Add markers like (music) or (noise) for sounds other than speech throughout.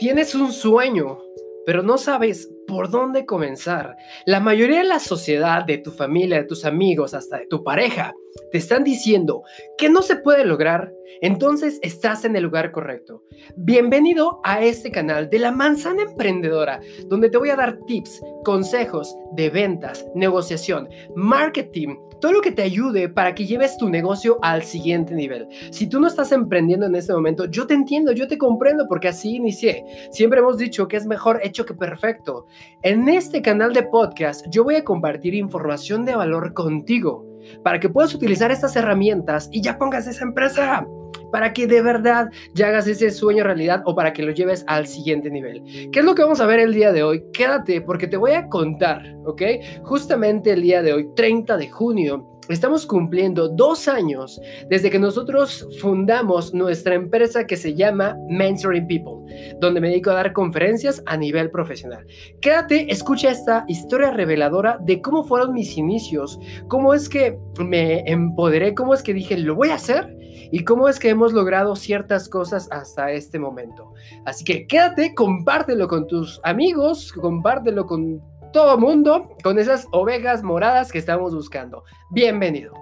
Tienes un sueño, pero no sabes por dónde comenzar. La mayoría de la sociedad, de tu familia, de tus amigos, hasta de tu pareja, te están diciendo que no se puede lograr, entonces estás en el lugar correcto. Bienvenido a este canal de la manzana emprendedora, donde te voy a dar tips, consejos de ventas, negociación, marketing todo lo que te ayude para que lleves tu negocio al siguiente nivel. Si tú no estás emprendiendo en este momento, yo te entiendo, yo te comprendo porque así inicié. Siempre hemos dicho que es mejor hecho que perfecto. En este canal de podcast yo voy a compartir información de valor contigo para que puedas utilizar estas herramientas y ya pongas esa empresa para que de verdad ya hagas ese sueño realidad o para que lo lleves al siguiente nivel. ¿Qué es lo que vamos a ver el día de hoy? Quédate porque te voy a contar, ¿ok? Justamente el día de hoy, 30 de junio, Estamos cumpliendo dos años desde que nosotros fundamos nuestra empresa que se llama Mentoring People, donde me dedico a dar conferencias a nivel profesional. Quédate, escucha esta historia reveladora de cómo fueron mis inicios, cómo es que me empoderé, cómo es que dije, lo voy a hacer y cómo es que hemos logrado ciertas cosas hasta este momento. Así que quédate, compártelo con tus amigos, compártelo con todo mundo, con esas ovejas moradas que estamos buscando. Bienvenido.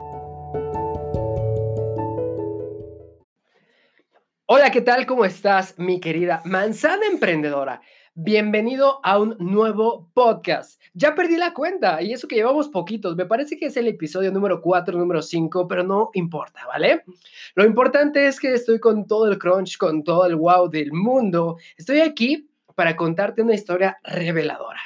Hola, ¿qué tal? ¿Cómo estás, mi querida manzana emprendedora? Bienvenido a un nuevo podcast. Ya perdí la cuenta y eso que llevamos poquitos. Me parece que es el episodio número 4, número 5, pero no importa, ¿vale? Lo importante es que estoy con todo el crunch, con todo el wow del mundo. Estoy aquí para contarte una historia reveladora.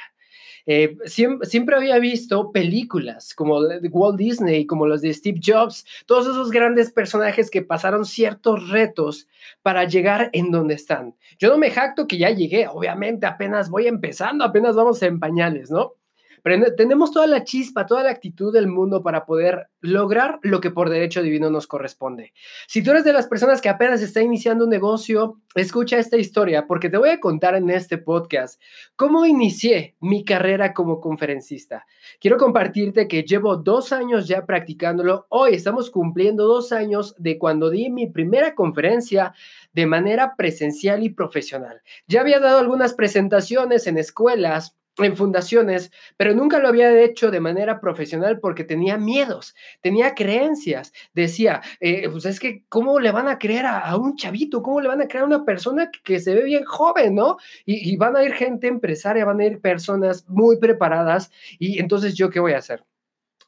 Eh, siempre, había visto películas como Walt Disney, como los de Steve Jobs, todos esos grandes personajes que pasaron ciertos retos para llegar en donde están. Yo no me jacto que ya llegué, obviamente apenas voy empezando, apenas vamos en pañales, ¿no? Tenemos toda la chispa, toda la actitud del mundo para poder lograr lo que por derecho divino nos corresponde. Si tú eres de las personas que apenas está iniciando un negocio, escucha esta historia porque te voy a contar en este podcast cómo inicié mi carrera como conferencista. Quiero compartirte que llevo dos años ya practicándolo. Hoy estamos cumpliendo dos años de cuando di mi primera conferencia de manera presencial y profesional. Ya había dado algunas presentaciones en escuelas en fundaciones, pero nunca lo había hecho de manera profesional porque tenía miedos, tenía creencias. Decía, eh, pues es que, ¿cómo le van a creer a, un chavito? ¿Cómo le van a creer a una persona que, se ve bien joven, no? Y, van a ir gente empresaria, van a ir personas muy preparadas. Y entonces, ¿yo qué voy a hacer?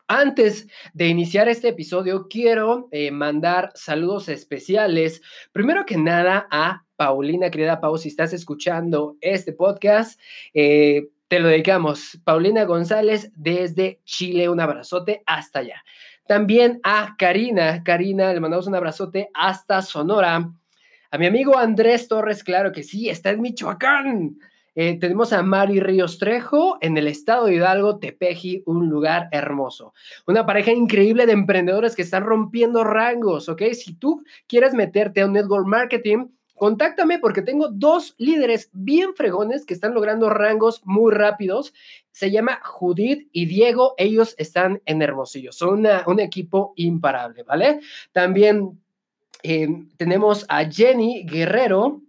Antes de iniciar este episodio, quiero eh, mandar saludos especiales. Primero que nada a Paulina, querida Pau, si estás escuchando este podcast, eh, te lo dedicamos. Paulina González desde Chile, un abrazote hasta allá. También a Karina, Karina, le mandamos un abrazote hasta Sonora. A mi amigo Andrés Torres, claro que sí, está en Michoacán. Eh, tenemos a Mari Ríos Trejo en el estado de Hidalgo, Tepeji, un lugar hermoso. Una pareja increíble de emprendedores que están rompiendo rangos, ¿ok? Si tú quieres meterte a un network marketing, Contáctame porque tengo dos líderes bien fregones que están logrando rangos muy rápidos. Se llama Judith y Diego. Ellos están en Hermosillo. Son un equipo imparable, ¿vale? También eh, tenemos a Jenny Guerrero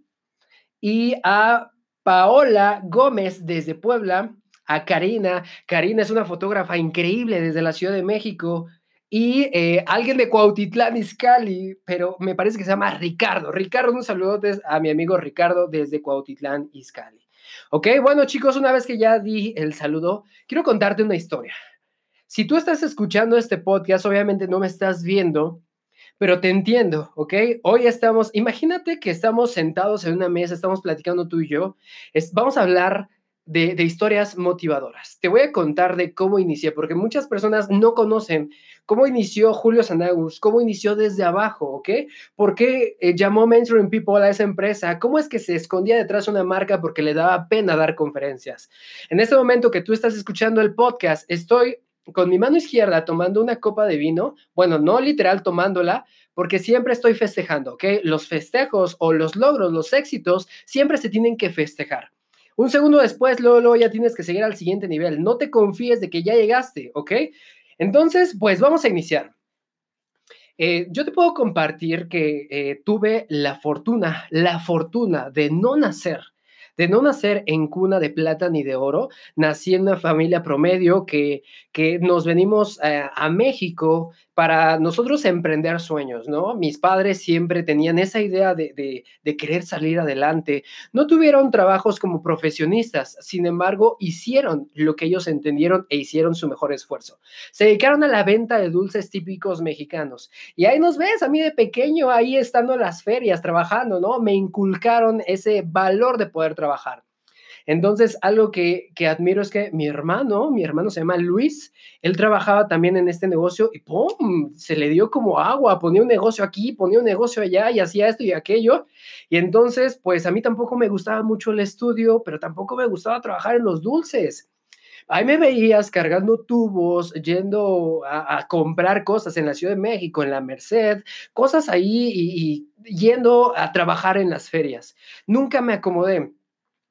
y a Paola Gómez desde Puebla. A Karina. Karina es una fotógrafa increíble desde la Ciudad de México y eh, alguien de Cuautitlán Izcalli, pero me parece que se llama Ricardo. Ricardo, un saludo a mi amigo Ricardo desde Cuautitlán Izcalli. Ok, bueno chicos, una vez que ya di el saludo, quiero contarte una historia. Si tú estás escuchando este podcast, obviamente no me estás viendo, pero te entiendo, ¿ok? Hoy estamos, imagínate que estamos sentados en una mesa, estamos platicando tú y yo, es, vamos a hablar de, historias motivadoras. Te voy a contar de cómo inicié, porque muchas personas no conocen cómo inició Julio Sanagus, cómo inició desde abajo, ¿ok? ¿Por qué eh, llamó Mentoring People a esa empresa? ¿Cómo es que se escondía detrás de una marca porque le daba pena dar conferencias? En este momento que tú estás escuchando el podcast, estoy con mi mano izquierda tomando una copa de vino, bueno, no literal tomándola, porque siempre estoy festejando, ¿ok? Los festejos o los logros, los éxitos, siempre se tienen que festejar. Un segundo después, luego, ya tienes que seguir al siguiente nivel. No te confíes de que ya llegaste, ¿ok? Entonces, pues vamos a iniciar. Eh, yo te puedo compartir que eh, tuve la fortuna, la fortuna de no nacer de no nacer en cuna de plata ni de oro, nací en una familia promedio que, que nos venimos eh, a México para nosotros emprender sueños, ¿no? Mis padres siempre tenían esa idea de, querer salir adelante. No tuvieron trabajos como profesionistas, sin embargo, hicieron lo que ellos entendieron e hicieron su mejor esfuerzo. Se dedicaron a la venta de dulces típicos mexicanos. Y ahí nos ves, a mí de pequeño, ahí estando en las ferias, trabajando, ¿no? Me inculcaron ese valor de poder trabajar. Entonces, algo que, admiro es que mi hermano, mi hermano se llama Luis, él trabajaba también en este negocio y ¡pum! Se le dio como agua, ponía un negocio aquí, ponía un negocio allá y hacía esto y aquello. Y entonces, pues a mí tampoco me gustaba mucho el estudio, pero tampoco me gustaba trabajar en los dulces. Ahí me veías cargando tubos, yendo a, comprar cosas en la Ciudad de México, en la Merced, cosas ahí y yendo a trabajar en las ferias. Nunca me acomodé.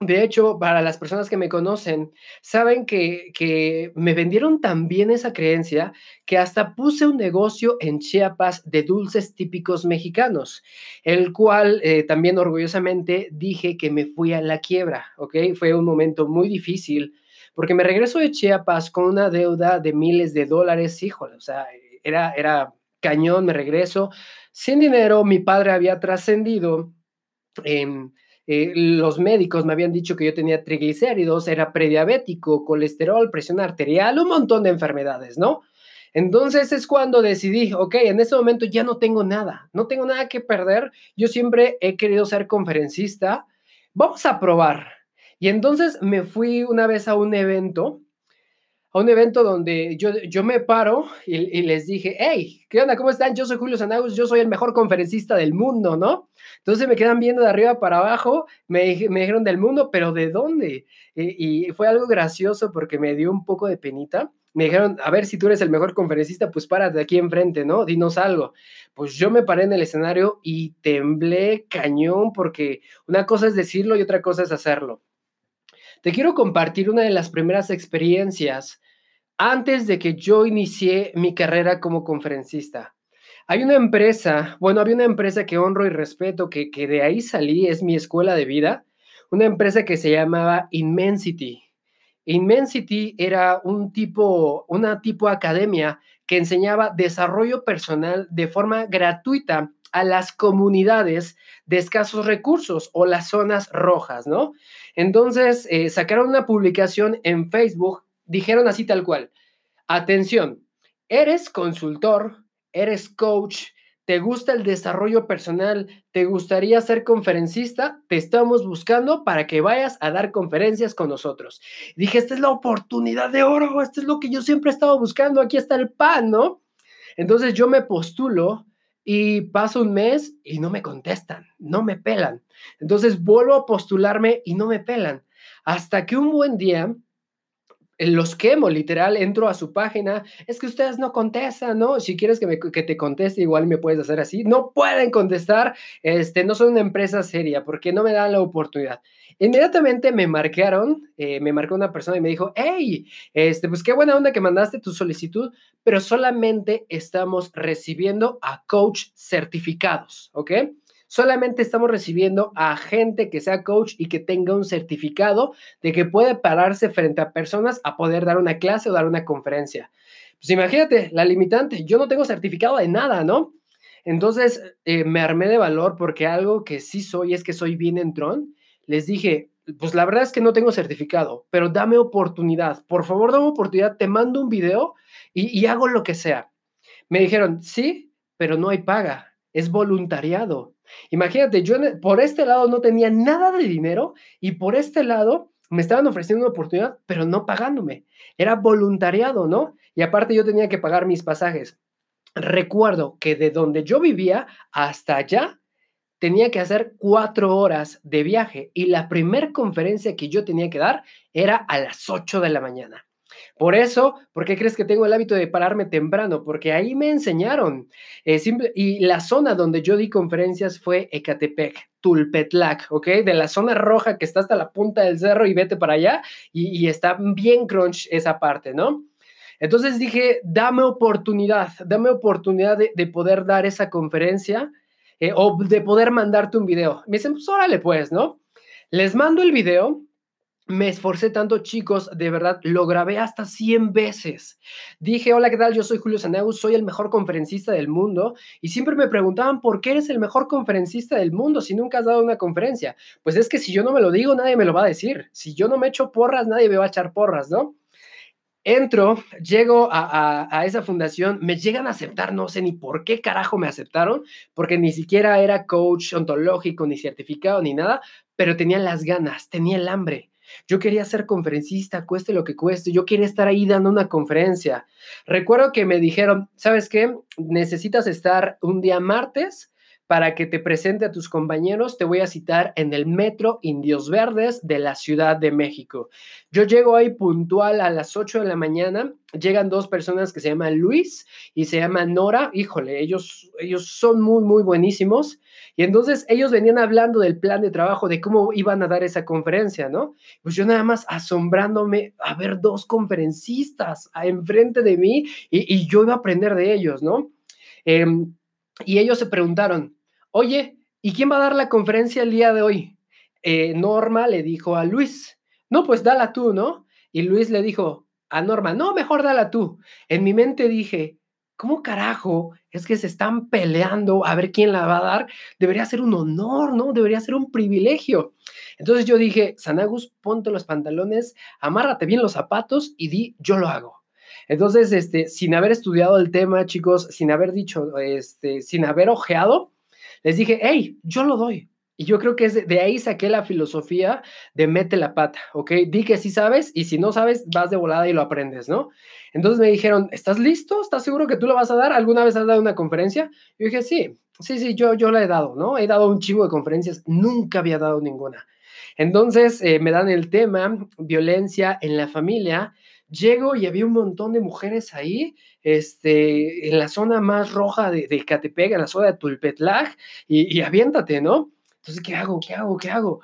De hecho, para las personas que me conocen, saben que, me vendieron tan bien esa creencia que hasta puse un negocio en Chiapas de dulces típicos mexicanos, el cual eh, también orgullosamente dije que me fui a la quiebra, ¿ok? Fue un momento muy difícil porque me regreso de Chiapas con una deuda de miles de dólares, híjole, o sea, era, era cañón, me regreso sin dinero, mi padre había trascendido. en eh, los médicos me habían dicho que yo tenía triglicéridos, era prediabético, colesterol, presión arterial, un montón de enfermedades, ¿no? Entonces es cuando decidí, ok, en ese momento ya no tengo nada, no tengo nada que perder, yo siempre he querido ser conferencista, vamos a probar. Y entonces me fui una vez a un evento a un evento donde yo, yo me paro y, les dije, hey, ¿qué onda? ¿Cómo están? Yo soy Julio Sanagus, yo soy el mejor conferencista del mundo, ¿no? Entonces me quedan viendo de arriba para abajo, me, me dijeron del mundo, pero ¿de dónde? Y, y, fue algo gracioso porque me dio un poco de penita. Me dijeron, a ver, si tú eres el mejor conferencista, pues párate aquí enfrente, ¿no? Dinos algo. Pues yo me paré en el escenario y temblé cañón porque una cosa es decirlo y otra cosa es hacerlo. Te quiero compartir una de las primeras experiencias antes de que yo inicié mi carrera como conferencista. Hay una empresa, bueno, había una empresa que honro y respeto, que, de ahí salí, es mi escuela de vida, una empresa que se llamaba Immensity. Immensity era un tipo, una tipo academia que enseñaba desarrollo personal de forma gratuita a las comunidades de escasos recursos o las zonas rojas, ¿no? Entonces, eh, sacaron una publicación en Facebook dijeron así tal cual, atención, eres consultor, eres coach, te gusta el desarrollo personal, te gustaría ser conferencista, te estamos buscando para que vayas a dar conferencias con nosotros. dije, esta es la oportunidad de oro, esto es lo que yo siempre he estado buscando, aquí está el pan, ¿no? Entonces yo me postulo y paso un mes y no me contestan, no me pelan. Entonces vuelvo a postularme y no me pelan. Hasta que un buen día los quemo, literal, entro a su página, es que ustedes no contestan, ¿no? Si quieres que, que te conteste, igual me puedes hacer así. No pueden contestar, este, no son una empresa seria porque no me dan la oportunidad. Inmediatamente me marcaron, eh, me marcó una persona y me dijo, hey, este, pues qué buena onda que mandaste tu solicitud, pero solamente estamos recibiendo a coach certificados, ¿ok? Solamente estamos recibiendo a gente que sea coach y que tenga un certificado de que puede pararse frente a personas a poder dar una clase o dar una conferencia. Pues imagínate, la limitante, yo no tengo certificado de nada, ¿no? Entonces eh, me armé de valor porque algo que sí soy es que soy bien entrón. Les dije, pues la verdad es que no tengo certificado, pero dame oportunidad. Por favor, dame oportunidad, te mando un video y, y hago lo que sea. Me dijeron, sí, pero no hay paga, es voluntariado. Imagínate, yo por este lado no tenía nada de dinero y por este lado me estaban ofreciendo una oportunidad, pero no pagándome. Era voluntariado, ¿no? Y aparte yo tenía que pagar mis pasajes. Recuerdo que de donde yo vivía hasta allá tenía que hacer cuatro horas de viaje y la primera conferencia que yo tenía que dar era a las ocho de la mañana. Por eso, ¿por qué crees que tengo el hábito de pararme temprano? Porque ahí me enseñaron. Eh, y la zona donde yo di conferencias fue Ecatepec, Tulpetlac, ¿ok? De la zona roja que está hasta la punta del cerro y vete para allá y, está bien crunch esa parte, ¿no? Entonces dije, dame oportunidad, dame oportunidad de, poder dar esa conferencia eh, o de poder mandarte un video. Me dicen, pues órale pues, ¿no? Les mando el video me esforcé tanto, chicos, de verdad, lo grabé hasta 100 veces. Dije, hola, ¿qué tal? Yo soy Julio Saneus, soy el mejor conferencista del mundo. Y siempre me preguntaban, ¿por qué eres el mejor conferencista del mundo si nunca has dado una conferencia? Pues es que si yo no me lo digo, nadie me lo va a decir. Si yo no me echo porras, nadie me va a echar porras, ¿no? Entro, llego a, a, esa fundación, me llegan a aceptar, no sé ni por qué carajo me aceptaron, porque ni siquiera era coach ontológico, ni certificado, ni nada, pero tenía las ganas, tenía el hambre. Yo quería ser conferencista, cueste lo que cueste. Yo quería estar ahí dando una conferencia. Recuerdo que me dijeron, ¿sabes qué? Necesitas estar un día martes para que te presente a tus compañeros, te voy a citar en el Metro Indios Verdes de la Ciudad de México. Yo llego ahí puntual a las 8 de la mañana, llegan dos personas que se llaman Luis y se llaman Nora, híjole, ellos, ellos son muy, muy buenísimos. Y entonces ellos venían hablando del plan de trabajo, de cómo iban a dar esa conferencia, ¿no? Pues yo nada más asombrándome a ver dos conferencistas enfrente de mí y, yo iba a aprender de ellos, ¿no? Em, y ellos se preguntaron, oye, ¿y quién va a dar la conferencia el día de hoy? Eh, Norma le dijo a Luis, no, pues dala tú, ¿no? Y Luis le dijo a Norma, no, mejor dala tú. En mi mente dije, ¿cómo carajo es que se están peleando a ver quién la va a dar? Debería ser un honor, ¿no? Debería ser un privilegio. Entonces yo dije, Sanagus, ponte los pantalones, amárrate bien los zapatos y di, yo lo hago. Entonces, este, sin haber estudiado el tema, chicos, sin haber dicho, este, sin haber ojeado, les dije, hey, yo lo doy. Y yo creo que es de, ahí saqué la filosofía de mete la pata, ¿ok? Di que sí sabes y si no sabes, vas de volada y lo aprendes, ¿no? Entonces me dijeron, ¿estás listo? ¿Estás seguro que tú lo vas a dar? ¿Alguna vez has dado una conferencia? Yo dije, sí, sí, sí, yo, yo la he dado, ¿no? He dado un chingo de conferencias, nunca había dado ninguna. Entonces eh, me dan el tema, violencia en la familia, Llego y había un montón de mujeres ahí, este, en la zona más roja de, de en la zona de Tulpetlag, y, y aviéntate, ¿no? Entonces, ¿qué hago? ¿Qué hago? ¿Qué hago?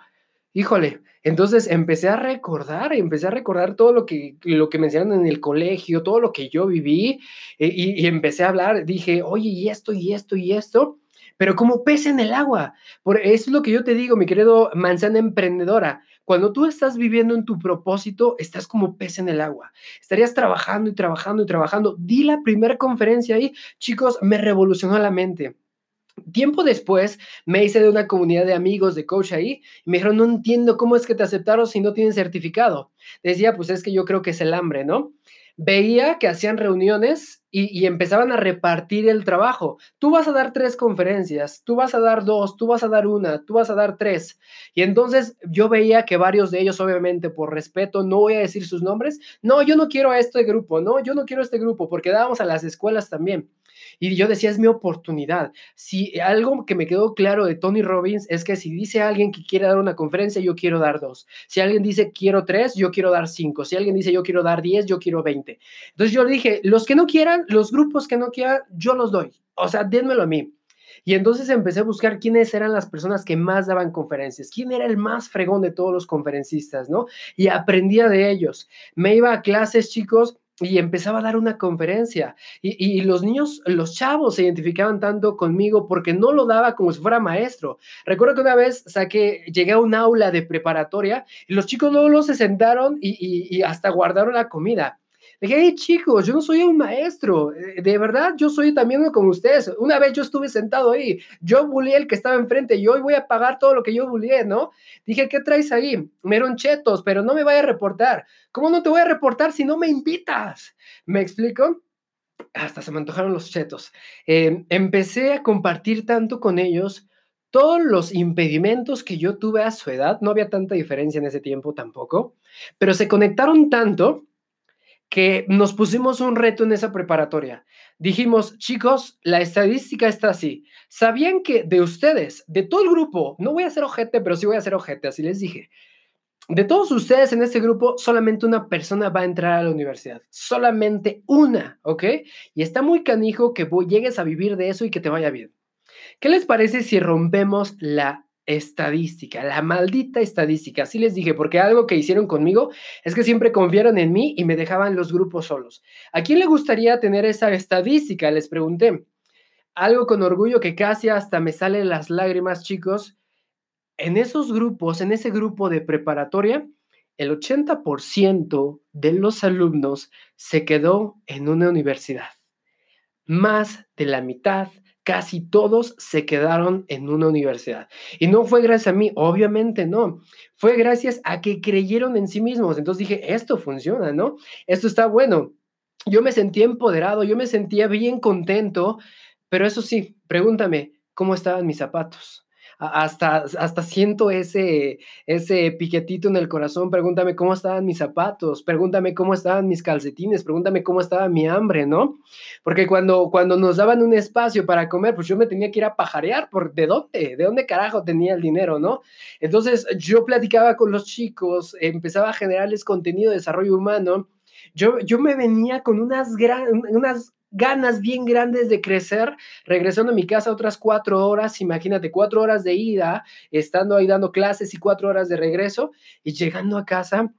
Híjole, entonces empecé a recordar, empecé a recordar todo lo que, lo que me enseñaron en el colegio, todo lo que yo viví, eh, y, y, empecé a hablar, dije, oye, y esto, y esto, y esto, pero como pez en el agua. Por eso es lo que yo te digo, mi querido manzana emprendedora. Cuando tú estás viviendo en tu propósito, estás como pez en el agua. Estarías trabajando y trabajando y trabajando. Di la primera conferencia ahí, chicos, me revolucionó la mente. Tiempo después me hice de una comunidad de amigos de coach ahí y me dijeron, no entiendo cómo es que te aceptaron si no tienen certificado. Decía, pues es que yo creo que es el hambre, ¿no? Veía que hacían reuniones y, empezaban a repartir el trabajo. Tú vas a dar tres conferencias, tú vas a dar dos, tú vas a dar una, tú vas a dar tres. Y entonces yo veía que varios de ellos, obviamente por respeto, no voy a decir sus nombres, no, yo no quiero a este grupo, no, yo no quiero este grupo, porque dábamos a las escuelas también. Y yo decía, es mi oportunidad. Si algo que me quedó claro de Tony Robbins es que si dice alguien que quiere dar una conferencia, yo quiero dar dos. Si alguien dice quiero tres, yo quiero dar cinco. Si alguien dice yo quiero dar diez, yo quiero veinte. Entonces yo le dije, los que no quieran, los grupos que no quieran, yo los doy. O sea, dénmelo a mí. Y entonces empecé a buscar quiénes eran las personas que más daban conferencias, quién era el más fregón de todos los conferencistas, ¿no? Y aprendía de ellos. Me iba a clases, chicos, y empezaba a dar una conferencia. Y, los niños, los chavos se identificaban tanto conmigo porque no lo daba como si fuera maestro. Recuerdo que una vez saqué, llegué a un aula de preparatoria y los chicos luego se sentaron y hasta guardaron la comida. Dije, hey chicos, yo no soy un maestro, eh, de verdad yo soy también uno como ustedes. Una vez yo estuve sentado ahí, yo bullié el que estaba enfrente y hoy voy a pagar todo lo que yo bullié, ¿no? Dije, ¿qué traes ahí? Me dieron chetos, pero no me vaya a reportar. ¿Cómo no te voy a reportar si no me invitas? ¿Me explico? Hasta se me antojaron los chetos. Em, empecé a compartir tanto con ellos todos los impedimentos que yo tuve a su edad, no había tanta diferencia en ese tiempo tampoco, pero se conectaron tanto que nos pusimos un reto en esa preparatoria. Dijimos, chicos, la estadística está así. ¿Sabían que de ustedes, de todo el grupo, no voy a hacer ojete, pero sí voy a hacer ojete, así les dije. De todos ustedes en este grupo, solamente una persona va a entrar a la universidad. Solamente una, ¿ok? Y está muy canijo que llegues a vivir de eso y que te vaya bien. ¿Qué les parece si rompemos la estadística, la maldita estadística. Así les dije, porque algo que hicieron conmigo es que siempre confiaron en mí y me dejaban los grupos solos. ¿A quién le gustaría tener esa estadística? Les pregunté. Algo con orgullo que casi hasta me salen las lágrimas, chicos. en esos grupos, en ese grupo de preparatoria, el 80% de los alumnos se quedó en una universidad. Más de la mitad, casi todos se quedaron en una universidad. Y no fue gracias a mí, obviamente no. Fue gracias a que creyeron en sí mismos. Entonces dije, esto funciona, ¿no? Esto está bueno. Yo me sentía empoderado, yo me sentía bien contento, pero eso sí, pregúntame, ¿cómo estaban mis zapatos? Hasta, hasta siento ese, ese piquetito en el corazón. Pregúntame cómo estaban mis zapatos, pregúntame cómo estaban mis calcetines, pregúntame cómo estaba mi hambre, ¿no? Porque cuando, cuando nos daban un espacio para comer, pues yo me tenía que ir a pajarear, ¿por de dónde? ¿De dónde carajo tenía el dinero, no? Entonces yo platicaba con los chicos, empezaba a generarles contenido de desarrollo humano. Yo, yo me venía con unas, gran, unas ganas bien grandes de crecer, regresando a mi casa otras cuatro horas, imagínate, cuatro horas de ida, estando ahí dando clases y cuatro horas de regreso, y llegando a casa,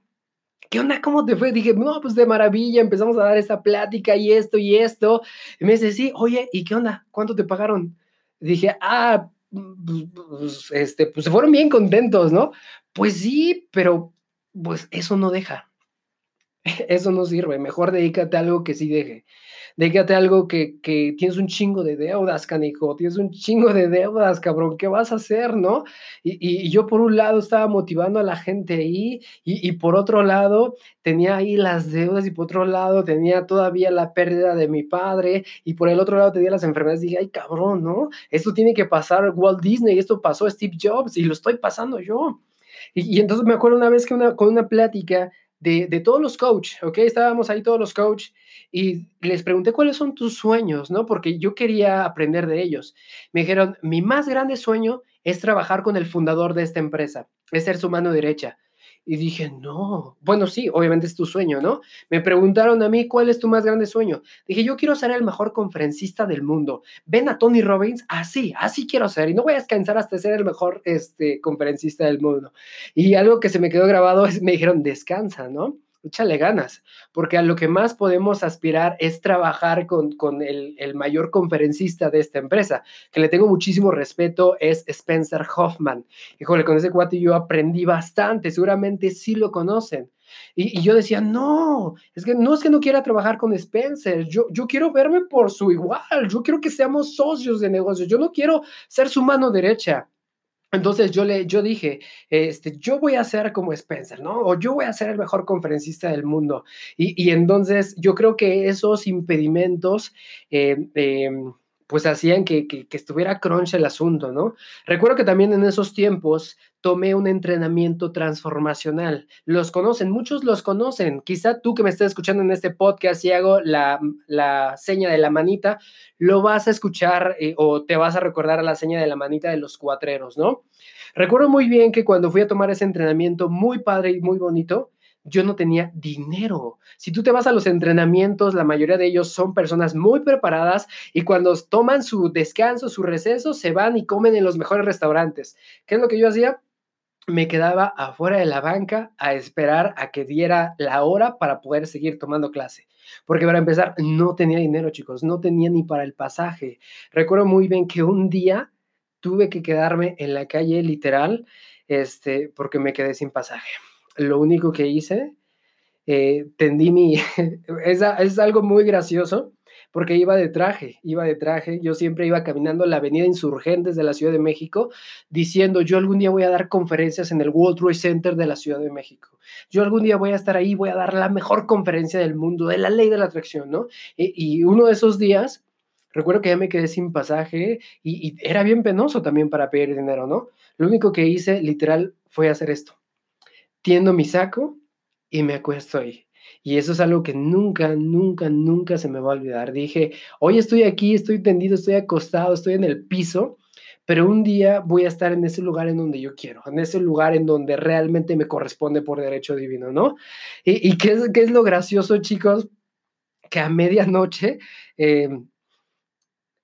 ¿qué onda? ¿Cómo te fue? Dije, no, pues de maravilla, empezamos a dar esta plática y esto y esto. Y me dice, sí, oye, ¿y qué onda? ¿Cuánto te pagaron? Dije, ah, pues, pues, este, pues se fueron bien contentos, ¿no? Pues sí, pero pues eso no deja. (laughs) Eso no sirve. Mejor dedícate a algo que sí deje déjate algo que, que tienes un chingo de deudas, canijo, tienes un chingo de deudas, cabrón, ¿qué vas a hacer, no? Y, y, yo por un lado estaba motivando a la gente ahí y, y, por otro lado tenía ahí las deudas y por otro lado tenía todavía la pérdida de mi padre y por el otro lado tenía las enfermedades. Dije, ay, cabrón, ¿no? Esto tiene que pasar Walt Disney, esto pasó Steve Jobs y lo estoy pasando yo. Y, y entonces me acuerdo una vez que una, con una plática de, de todos los coach, ¿ok? Estábamos ahí todos los coach y les pregunté cuáles son tus sueños, ¿no? Porque yo quería aprender de ellos. Me dijeron, mi más grande sueño es trabajar con el fundador de esta empresa, es ser su mano derecha. Y dije, no, bueno, sí, obviamente es tu sueño, ¿no? Me preguntaron a mí, ¿cuál es tu más grande sueño? Dije, yo quiero ser el mejor conferencista del mundo. Ven a Tony Robbins, así, así quiero ser. Y no voy a descansar hasta ser el mejor este, conferencista del mundo. Y algo que se me quedó grabado es, me dijeron, descansa, ¿no? Échale ganas, porque a lo que más podemos aspirar es trabajar con, con el, el, mayor conferencista de esta empresa, que le tengo muchísimo respeto, es Spencer Hoffman. Híjole, con ese cuate yo aprendí bastante, seguramente sí lo conocen. Y, y, yo decía, no, es que no es que no quiera trabajar con Spencer, yo, yo quiero verme por su igual, yo quiero que seamos socios de negocios, yo no quiero ser su mano derecha. Entonces yo le, yo dije, este, yo voy a ser como Spencer, ¿no? O yo voy a ser el mejor conferencista del mundo. Y, y entonces yo creo que esos impedimentos, eh, eh, pues hacían que, que, estuviera crunch el asunto, ¿no? Recuerdo que también en esos tiempos tomé un entrenamiento transformacional. Los conocen, muchos los conocen. Quizá tú que me estés escuchando en este podcast y hago la, la seña de la manita, lo vas a escuchar eh, o te vas a recordar a la seña de la manita de los cuatreros, ¿no? Recuerdo muy bien que cuando fui a tomar ese entrenamiento muy padre y muy bonito, yo no tenía dinero. Si tú te vas a los entrenamientos, la mayoría de ellos son personas muy preparadas y cuando toman su descanso, su receso, se van y comen en los mejores restaurantes. ¿Qué es lo que yo hacía? Me quedaba afuera de la banca a esperar a que diera la hora para poder seguir tomando clase. Porque para empezar, no tenía dinero, chicos, no tenía ni para el pasaje. Recuerdo muy bien que un día tuve que quedarme en la calle literal, este, porque me quedé sin pasaje lo único que hice, eh, tendí mi, (laughs) es, es algo muy gracioso, porque iba de traje, iba de traje, yo siempre iba caminando la avenida Insurgentes de la Ciudad de México, diciendo, yo algún día voy a dar conferencias en el World Trade Center de la Ciudad de México, yo algún día voy a estar ahí, voy a dar la mejor conferencia del mundo, de la ley de la atracción, ¿no? Y, uno de esos días, recuerdo que ya me quedé sin pasaje y, y era bien penoso también para pedir dinero, ¿no? Lo único que hice, literal, fue hacer esto tiendo mi saco y me acuesto ahí. Y eso es algo que nunca, nunca, nunca se me va a olvidar. Dije, hoy estoy aquí, estoy tendido, estoy acostado, estoy en el piso, pero un día voy a estar en ese lugar en donde yo quiero, en ese lugar en donde realmente me corresponde por derecho divino, ¿no? ¿Y, y qué, es, qué es lo gracioso, chicos? Que a medianoche eh,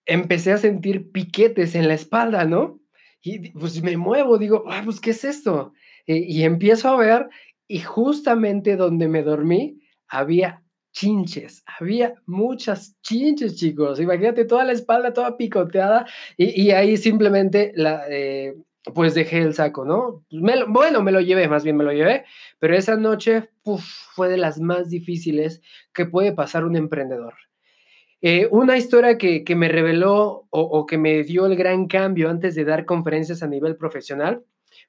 empecé a sentir piquetes en la espalda, ¿no? Y pues me muevo, digo, ah, pues, ¿qué es esto? Eh, y empiezo a ver y justamente donde me dormí había chinches, había muchas chinches, chicos. Imagínate toda la espalda toda picoteada y, y ahí simplemente la, eh, pues dejé el saco, ¿no? bueno, me lo llevé, más bien me lo llevé, pero esa noche fue de las más difíciles que puede pasar un emprendedor. Eh, una historia que, que me reveló o, que me dio el gran cambio antes de dar conferencias a nivel profesional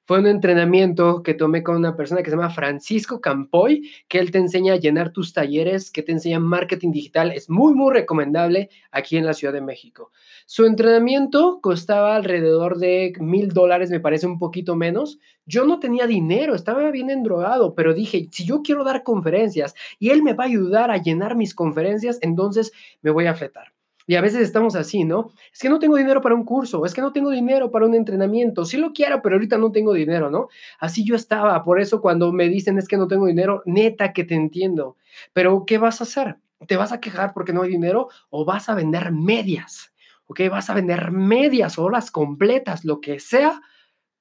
fue un entrenamiento que tomé con una persona que se llama Francisco Campoy, que él te enseña a llenar tus talleres, que te enseña marketing digital. Es muy, muy recomendable aquí en la Ciudad de México. Su entrenamiento costaba alrededor de mil dólares, me parece un poquito menos. Yo no tenía dinero, estaba bien endrogado, pero dije, si yo quiero dar conferencias y él me va a ayudar a llenar mis conferencias, entonces me voy a fletar. Y a veces estamos así, ¿no? Es que no tengo dinero para un curso, es que no tengo dinero para un entrenamiento, sí lo quiero, pero ahorita no tengo dinero, ¿no? Así yo estaba, por eso cuando me dicen es que no tengo dinero, neta que te entiendo, pero ¿qué vas a hacer? ¿Te vas a quejar porque no hay dinero o vas a vender medias? ¿Ok? Vas a vender medias, horas completas, lo que sea,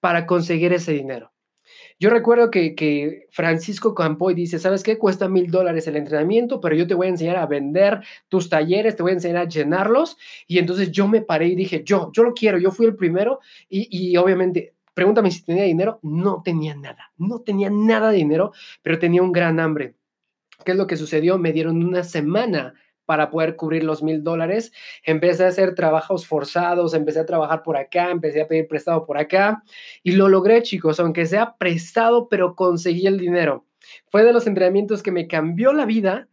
para conseguir ese dinero. Yo recuerdo que, que Francisco Campoy dice, ¿sabes qué? Cuesta mil dólares el entrenamiento, pero yo te voy a enseñar a vender tus talleres, te voy a enseñar a llenarlos. Y entonces yo me paré y dije, yo, yo lo quiero, yo fui el primero y, y obviamente pregúntame si tenía dinero, no tenía nada, no tenía nada de dinero, pero tenía un gran hambre. ¿Qué es lo que sucedió? Me dieron una semana para poder cubrir los mil dólares. Empecé a hacer trabajos forzados, empecé a trabajar por acá, empecé a pedir prestado por acá y lo logré, chicos, aunque sea prestado, pero conseguí el dinero. Fue de los entrenamientos que me cambió la vida.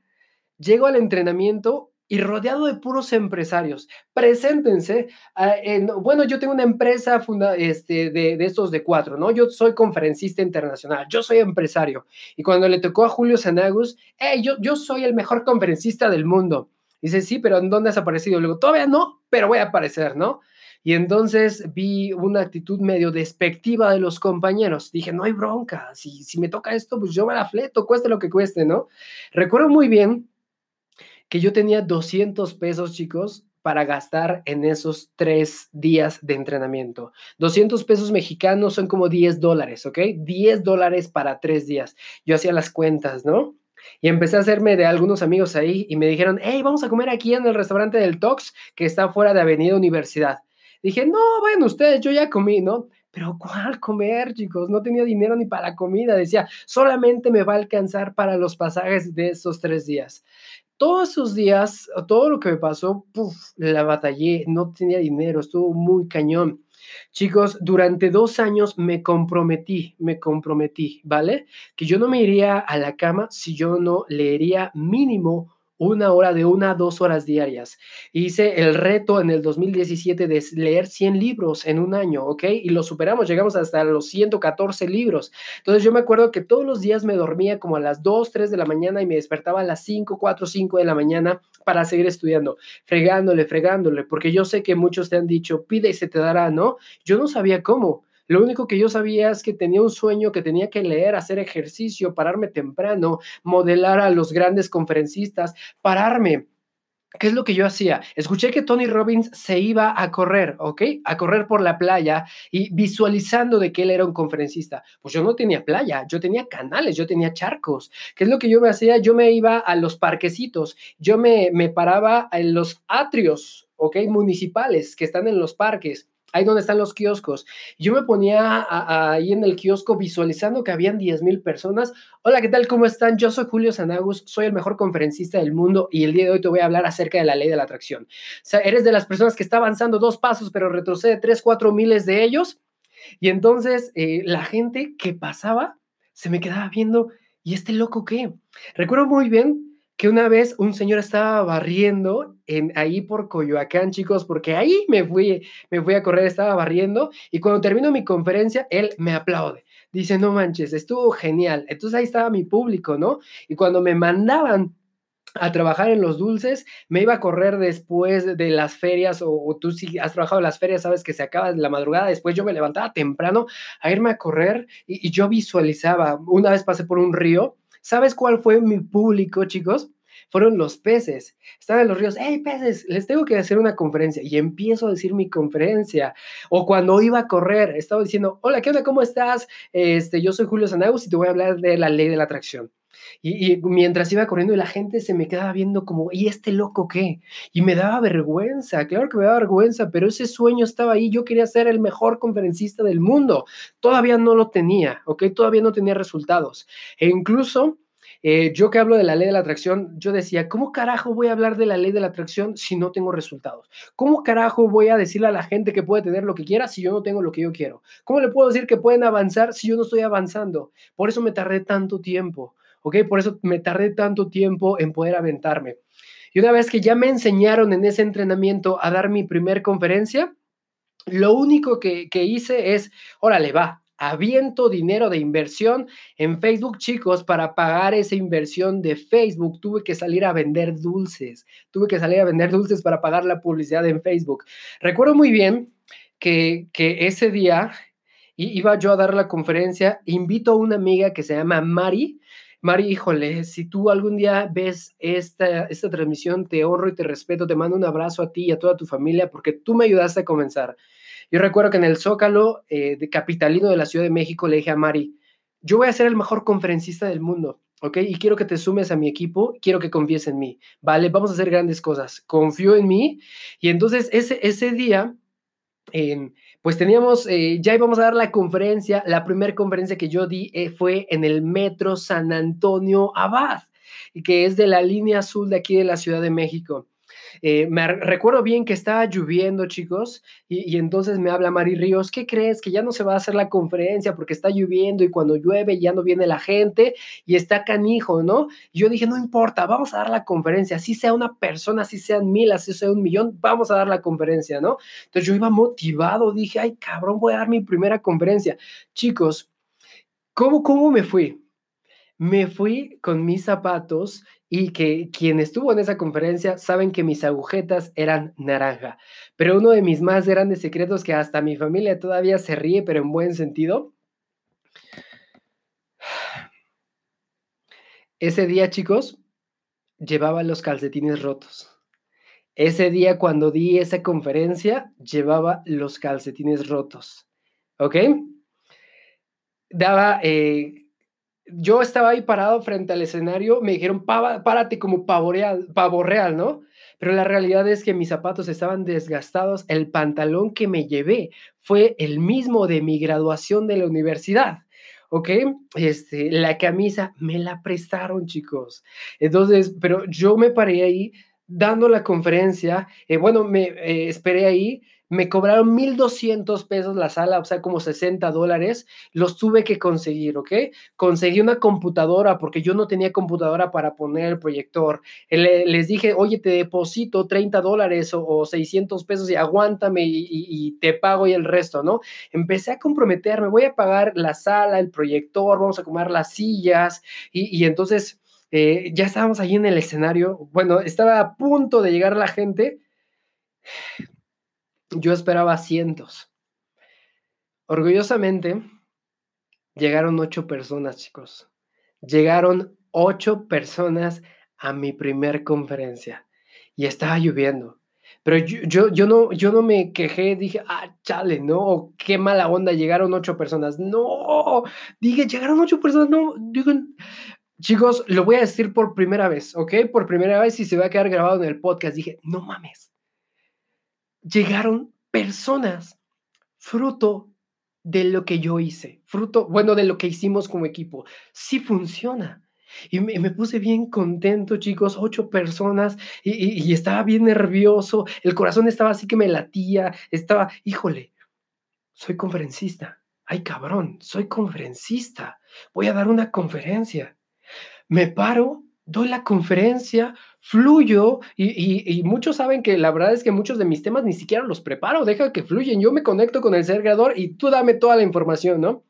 Llego al entrenamiento y rodeado de puros empresarios. Preséntense. Ah, bueno, yo tengo una empresa funda, este, de, de, estos de cuatro, ¿no? Yo soy conferencista internacional, yo soy empresario. Y cuando le tocó a Julio Sanagus, hey, yo, yo soy el mejor conferencista del mundo. Dice, sí, pero ¿en dónde has aparecido? Luego, todavía no, pero voy a aparecer, ¿no? Y entonces vi una actitud medio despectiva de los compañeros. Dije, no hay bronca, si, si me toca esto, pues yo me la fleto, cueste lo que cueste, ¿no? Recuerdo muy bien que yo tenía 200 pesos, chicos, para gastar en esos tres días de entrenamiento. 200 pesos mexicanos son como 10 dólares, ¿ok? 10 dólares para tres días. Yo hacía las cuentas, ¿no? Y empecé a hacerme de algunos amigos ahí y me dijeron, hey, vamos a comer aquí en el restaurante del Tox, que está fuera de Avenida Universidad. Dije, no, bueno, ustedes, yo ya comí, ¿no? Pero ¿cuál comer, chicos? No tenía dinero ni para comida. Decía, solamente me va a alcanzar para los pasajes de esos tres días todos esos días, todo lo que me pasó, la batallé, no tenía dinero, estuvo muy cañón. Chicos, durante dos años me comprometí, me comprometí, ¿vale? Que yo no me iría a la cama si yo no leería mínimo una hora de una a dos horas diarias. Hice el reto en el 2017 de leer 100 libros en un año, ¿ok? Y lo superamos, llegamos hasta los 114 libros. Entonces yo me acuerdo que todos los días me dormía como a las 2, 3 de la mañana y me despertaba a las 5, 4, 5 de la mañana para seguir estudiando, fregándole, fregándole, porque yo sé que muchos te han dicho, pide y se te dará, ¿no? Yo no sabía cómo. Lo único que yo sabía es que tenía un sueño que tenía que leer, hacer ejercicio, pararme temprano, modelar a los grandes conferencistas, pararme. ¿Qué es lo que yo hacía? Escuché que Tony Robbins se iba a correr, ¿ok? A correr por la playa y visualizando de que él era un conferencista. Pues yo no tenía playa, yo tenía canales, yo tenía charcos. ¿Qué es lo que yo me hacía? Yo me iba a los parquecitos, yo me, me paraba en los atrios, ¿ok? Municipales que están en los parques ahí donde están los kioscos. Yo me ponía ahí en el kiosco visualizando que habían 10 mil personas. Hola, ¿qué tal? ¿Cómo están? Yo soy Julio Sanagus, soy el mejor conferencista del mundo y el día de hoy te voy a hablar acerca de la ley de la atracción. O sea, eres de las personas que está avanzando dos pasos, pero retrocede tres, cuatro miles de ellos. Y entonces eh, la gente que pasaba se me quedaba viendo, ¿y este loco qué? Recuerdo muy bien que una vez un señor estaba barriendo en, ahí por Coyoacán, chicos, porque ahí me fui, me fui a correr, estaba barriendo y cuando termino mi conferencia, él me aplaude. Dice, no manches, estuvo genial. Entonces ahí estaba mi público, ¿no? Y cuando me mandaban a trabajar en los dulces, me iba a correr después de las ferias, o, tú si has trabajado en las ferias, sabes que se acaba la madrugada, después yo me levantaba temprano a irme a correr y, y yo visualizaba, una vez pasé por un río, ¿Sabes cuál fue mi público, chicos? Fueron los peces. Estaban en los ríos, hey, peces, les tengo que hacer una conferencia. Y empiezo a decir mi conferencia. O cuando iba a correr, estaba diciendo, hola, ¿qué onda? ¿Cómo estás? Este, yo soy Julio Sanagus y te voy a hablar de la ley de la atracción. Y, mientras iba corriendo la gente se me quedaba viendo como, ¿y este loco qué? Y me daba vergüenza, claro que me daba vergüenza, pero ese sueño estaba ahí, yo quería ser el mejor conferencista del mundo, todavía no lo tenía, ¿ok? Todavía no tenía resultados. E incluso eh, yo que hablo de la ley de la atracción, yo decía, ¿cómo carajo voy a hablar de la ley de la atracción si no tengo resultados? ¿Cómo carajo voy a decirle a la gente que puede tener lo que quiera si yo no tengo lo que yo quiero? ¿Cómo le puedo decir que pueden avanzar si yo no estoy avanzando? Por eso me tardé tanto tiempo, ¿ok? Por eso me tardé tanto tiempo en poder aventarme. Y una vez que ya me enseñaron en ese entrenamiento a dar mi primer conferencia, lo único que, que hice es, órale, va, aviento dinero de inversión en Facebook, chicos, para pagar esa inversión de Facebook. Tuve que salir a vender dulces, tuve que salir a vender dulces para pagar la publicidad en Facebook. Recuerdo muy bien que, que ese día iba yo a dar la conferencia, invito a una amiga que se llama Mari. Mari, híjole, si tú algún día ves esta, esta transmisión, te honro y te respeto, te mando un abrazo a ti y a toda tu familia porque tú me ayudaste a comenzar. Yo recuerdo que en el Zócalo eh, de Capitalino de la Ciudad de México le dije a Mari, yo voy a ser el mejor conferencista del mundo, ¿ok? Y quiero que te sumes a mi equipo, quiero que confíes en mí, ¿vale? Vamos a hacer grandes cosas. Confío en mí. Y entonces ese, ese día, pues teníamos, eh, ya íbamos a dar la conferencia, la primera conferencia que yo di eh, fue en el Metro San Antonio Abad, que es de la línea azul de aquí de la Ciudad de México. Eh, me recuerdo bien que estaba lloviendo, chicos, y, entonces me habla Mari Ríos, ¿qué crees? Que ya no se va a hacer la conferencia porque está lloviendo y cuando llueve ya no viene la gente y está canijo, ¿no? Yo dije, no importa, vamos a dar la conferencia, así sea una persona, así sean mil, así sea un millón, vamos a dar la conferencia, ¿no? Entonces yo iba motivado, dije, ay, cabrón, voy a dar mi primera conferencia. Chicos, ¿cómo, cómo me fui? Me fui con mis zapatos y que quien estuvo en esa conferencia saben que mis agujetas eran naranja. Pero uno de mis más grandes secretos que hasta mi familia todavía se ríe, pero en buen sentido. Ese día, chicos, llevaba los calcetines rotos. Ese día cuando di esa conferencia, llevaba los calcetines rotos. ¿Ok? Daba... Eh, yo estaba ahí parado frente al escenario, me dijeron, párate como pavo real, ¿no? Pero la realidad es que mis zapatos estaban desgastados, el pantalón que me llevé fue el mismo de mi graduación de la universidad. ¿ok? Este, la camisa me la prestaron, chicos. Entonces, pero yo me paré ahí dando la conferencia, eh, bueno, me eh, esperé ahí me cobraron 1,200 pesos la sala, o sea, como 60 dólares, los tuve que conseguir, ¿ok? Conseguí una computadora porque yo no tenía computadora para poner el proyector. les dije, oye, te deposito 30 dólares o, 600 pesos y aguántame y, te pago y el resto, ¿no? Empecé a comprometerme, voy a pagar la sala, el proyector, vamos a comer las sillas y, entonces... Eh, ya estábamos ahí en el escenario. Bueno, estaba a punto de llegar la gente yo esperaba cientos. Orgullosamente, llegaron ocho personas, chicos. Llegaron ocho personas a mi primer conferencia y estaba lloviendo. Pero yo, yo, no, yo no me quejé, dije, ah, chale, no, qué mala onda, llegaron ocho personas. No, dije, llegaron ocho personas, no, digo, chicos, lo voy a decir por primera vez, ¿ok? Por primera vez y se va a quedar grabado en el podcast. Dije, no mames, llegaron personas fruto de lo que yo hice, fruto, bueno, de lo que hicimos como equipo. Sí funciona. Y me, puse bien contento, chicos, ocho personas, y, estaba bien nervioso, el corazón estaba así que me latía, estaba, híjole, soy conferencista, ay cabrón, soy conferencista, voy a dar una conferencia. Me paro doy la conferencia, fluyo y, muchos saben que la verdad es que muchos de mis temas ni siquiera los preparo, deja que fluyen, yo me conecto con el ser creador y tú dame toda la información, ¿no?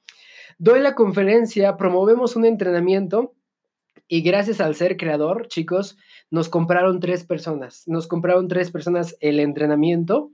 Doy la conferencia, promovemos un entrenamiento y gracias al ser creador, chicos, nos compraron tres personas, nos compraron tres personas el entrenamiento.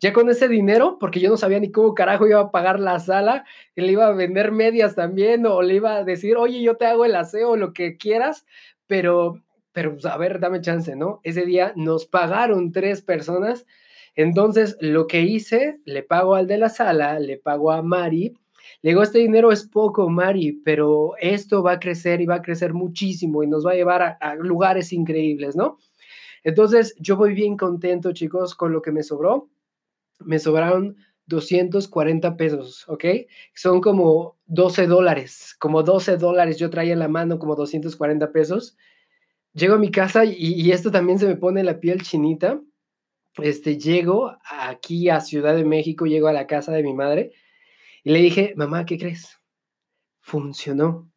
Ya con ese dinero, porque yo no sabía ni cómo carajo iba a pagar la sala, le iba a vender medias también o le iba a decir, oye, yo te hago el aseo, lo que quieras, pero, pero pues, a ver, dame chance, ¿no? Ese día nos pagaron tres personas, entonces lo que hice, le pago al de la sala, le pago a Mari Le digo, este dinero es poco, Mari, pero esto va a crecer y va a crecer muchísimo y nos va a llevar a, a lugares increíbles, ¿no? Entonces, yo voy bien contento, chicos, con lo que me sobró. Me sobraron 240 pesos, ¿ok? Son como 12 dólares, como 12 dólares yo traía en la mano, como 240 pesos. Llego a mi casa y, esto también se me pone la piel chinita. Este, llego aquí a Ciudad de México, llego a la casa de mi madre y le dije, mamá, ¿qué crees? Funcionó.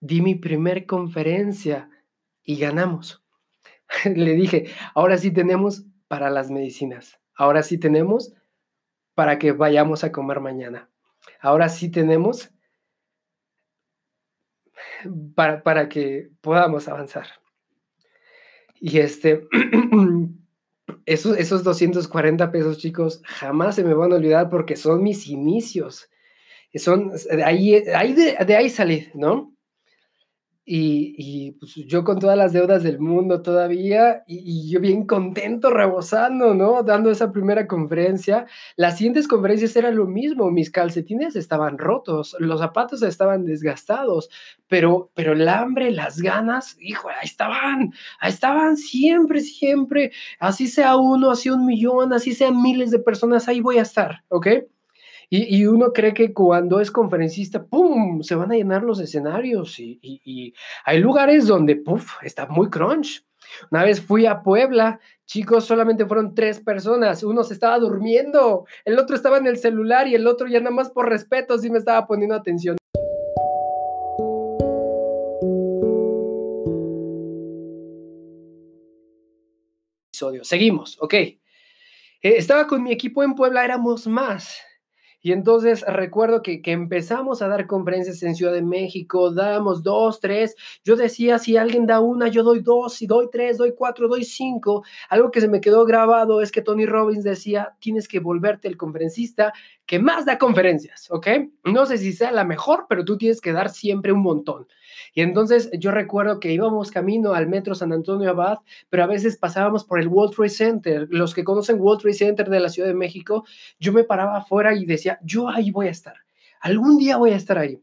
Di mi primer conferencia y ganamos. (laughs) le dije, ahora sí tenemos para las medicinas. Ahora sí tenemos para que vayamos a comer mañana. Ahora sí tenemos para, para que podamos avanzar. Y este, (clears throat) esos, esos 240 pesos, chicos, jamás se me van a olvidar porque son mis inicios. Son, de ahí, ahí de, de ahí salí, ¿no? Y, pues yo con todas las deudas del mundo todavía, y, yo bien contento, rebosando, ¿no? Dando esa primera conferencia. Las siguientes conferencias eran lo mismo, mis calcetines estaban rotos, los zapatos estaban desgastados, pero, pero el hambre, las ganas, hijo, ahí estaban, ahí estaban siempre, siempre. Así sea uno, así un millón, así sean miles de personas, ahí voy a estar, ¿ok? Y, uno cree que cuando es conferencista, ¡pum!, se van a llenar los escenarios y, hay lugares donde, ¡puf!, está muy crunch. Una vez fui a Puebla, chicos, solamente fueron tres personas, uno se estaba durmiendo, el otro estaba en el celular y el otro ya nada más por respeto sí me estaba poniendo atención. Seguimos, ok. Eh, estaba con mi equipo en Puebla, éramos más. Y entonces recuerdo que, que, empezamos a dar conferencias en Ciudad de México, damos dos, tres. Yo decía, si alguien da una, yo doy dos, si doy tres, doy cuatro, doy cinco. Algo que se me quedó grabado es que Tony Robbins decía, tienes que volverte el conferencista que más da conferencias, ¿ok? No sé si sea la mejor, pero tú tienes que dar siempre un montón. Y entonces yo recuerdo que íbamos camino al metro San Antonio Abad, pero a veces pasábamos por el World Trade Center. Los que conocen World Trade Center de la Ciudad de México, yo me paraba afuera y decía, yo ahí voy a estar. Algún día voy a estar ahí.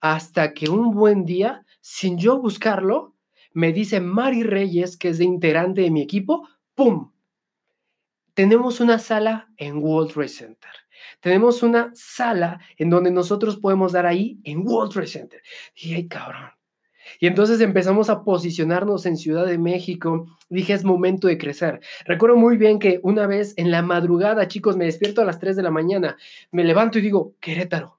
Hasta que un buen día, sin yo buscarlo, me dice Mari Reyes, que es de integrante de mi equipo, ¡pum! Tenemos una sala en World Trade Center. Tenemos una sala en donde nosotros podemos dar ahí en World Trade Center. Y ay, cabrón. Y entonces empezamos a posicionarnos en Ciudad de México. Dije, es momento de crecer. Recuerdo muy bien que una vez en la madrugada, chicos, me despierto a las 3 de la mañana, me levanto y digo, Querétaro.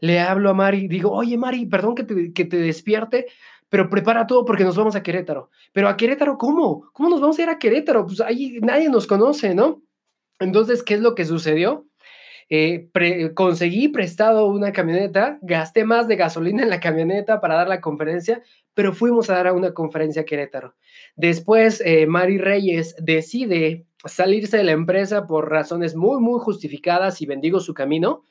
Le hablo a Mari, digo, oye Mari, perdón que te, que te despierte, pero prepara todo porque nos vamos a Querétaro. Pero a Querétaro, ¿cómo? ¿Cómo nos vamos a ir a Querétaro? Pues ahí nadie nos conoce, ¿no? Entonces, ¿qué es lo que sucedió? Eh, conseguí prestado una camioneta, gasté más de gasolina en la camioneta para dar la conferencia, pero fuimos a dar a una conferencia a Querétaro. Después, eh, Mari Reyes decide salirse de la empresa por razones muy, muy justificadas y bendigo su camino.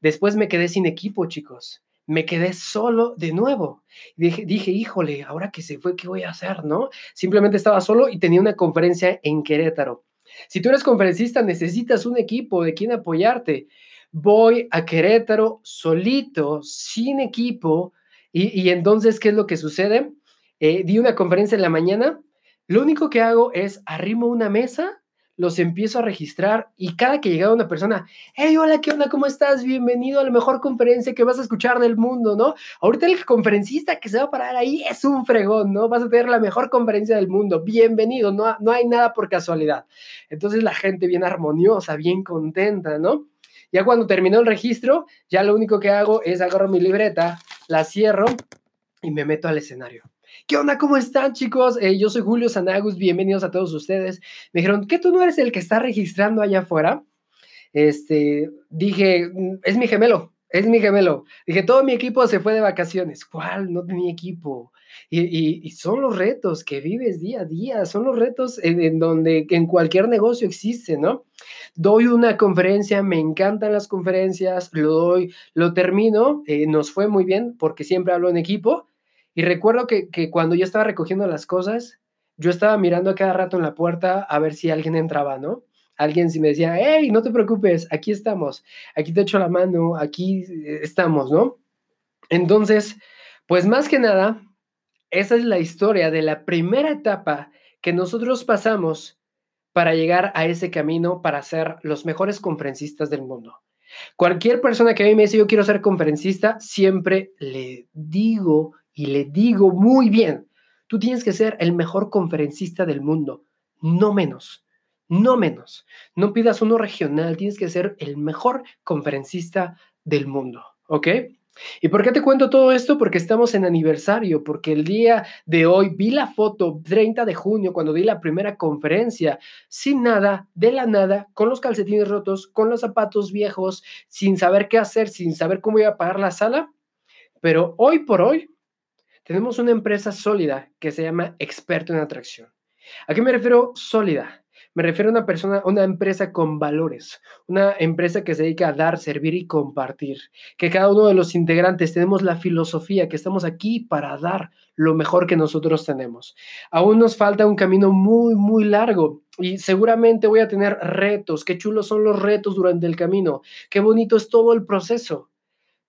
Después me quedé sin equipo, chicos. Me quedé solo de nuevo. Dije, dije, híjole, ahora que se fue, ¿qué voy a hacer? ¿No? Simplemente estaba solo y tenía una conferencia en Querétaro. Si tú eres conferencista, necesitas un equipo de quien apoyarte. Voy a Querétaro solito, sin equipo, y, entonces, ¿qué es lo que sucede? Eh, di una conferencia en la mañana, lo único que hago es arrimo una mesa los empiezo a registrar y cada que llegaba una persona, hey, hola, ¿qué onda? ¿Cómo estás? Bienvenido a la mejor conferencia que vas a escuchar del mundo, ¿no? Ahorita el conferencista que se va a parar ahí es un fregón, ¿no? Vas a tener la mejor conferencia del mundo, bienvenido, no, no hay nada por casualidad. Entonces la gente bien armoniosa, bien contenta, ¿no? Ya cuando terminó el registro, ya lo único que hago es agarro mi libreta, la cierro y me meto al escenario. ¿Qué onda? ¿Cómo están, chicos? Eh, yo soy Julio Sanagus, bienvenidos a todos ustedes. Me dijeron, ¿qué tú no eres el que está registrando allá afuera? Este, dije, mm, es mi gemelo, es mi gemelo. Dije, todo mi equipo se fue de vacaciones. ¿Cuál? No tenía equipo. Y, son los retos que vives día a día, son los retos en, donde en cualquier negocio existe, ¿no? Doy una conferencia, me encantan las conferencias, lo doy, lo termino, eh, nos fue muy bien porque siempre hablo en equipo y recuerdo que, cuando yo estaba recogiendo las cosas, yo estaba mirando a cada rato en la puerta a ver si alguien entraba, ¿no? alguien sí me decía, hey, no te preocupes, aquí estamos, aquí te echo la mano, aquí eh, estamos, ¿no? Entonces, pues más que nada, esa es la historia de la primera etapa que nosotros pasamos para llegar a ese camino para ser los mejores conferencistas del mundo. Cualquier persona que a mí me dice yo quiero ser conferencista, siempre le digo y le digo muy bien, tú tienes que ser el mejor conferencista del mundo, no menos, no menos. No pidas uno regional, tienes que ser el mejor conferencista del mundo, ¿ok? ¿Y por qué te cuento todo esto? Porque estamos en aniversario, porque el día de hoy vi la foto 30 de junio cuando di la primera conferencia, sin nada, de la nada, con los calcetines rotos, con los zapatos viejos, sin saber qué hacer, sin saber cómo iba a pagar la sala. Pero hoy por hoy tenemos una empresa sólida que se llama Experto en Atracción. ¿A qué me refiero sólida? Me refiero a una persona, una empresa con valores, una empresa que se dedica a dar, servir y compartir. Que cada uno de los integrantes tenemos la filosofía que estamos aquí para dar lo mejor que nosotros tenemos. Aún nos falta un camino muy, muy largo y seguramente voy a tener retos. Qué chulos son los retos durante el camino. Qué bonito es todo el proceso.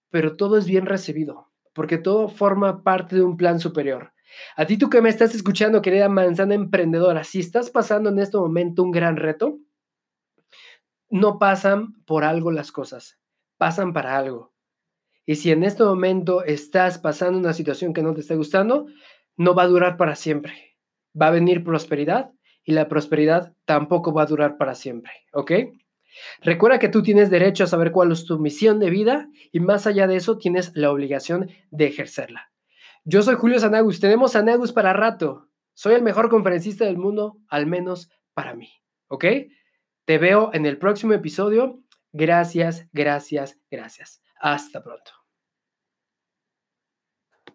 Pero todo es bien recibido porque todo forma parte de un plan superior. A ti tú que me estás escuchando, querida manzana emprendedora, si estás pasando en este momento un gran reto, no pasan por algo las cosas, pasan para algo. Y si en este momento estás pasando una situación que no te está gustando, no va a durar para siempre. Va a venir prosperidad y la prosperidad tampoco va a durar para siempre, ¿ok? Recuerda que tú tienes derecho a saber cuál es tu misión de vida y más allá de eso tienes la obligación de ejercerla. Yo soy Julio Sanagus, tenemos Sanagus para rato. Soy el mejor conferencista del mundo, al menos para mí. ¿Ok? Te veo en el próximo episodio. Gracias, gracias, gracias. Hasta pronto.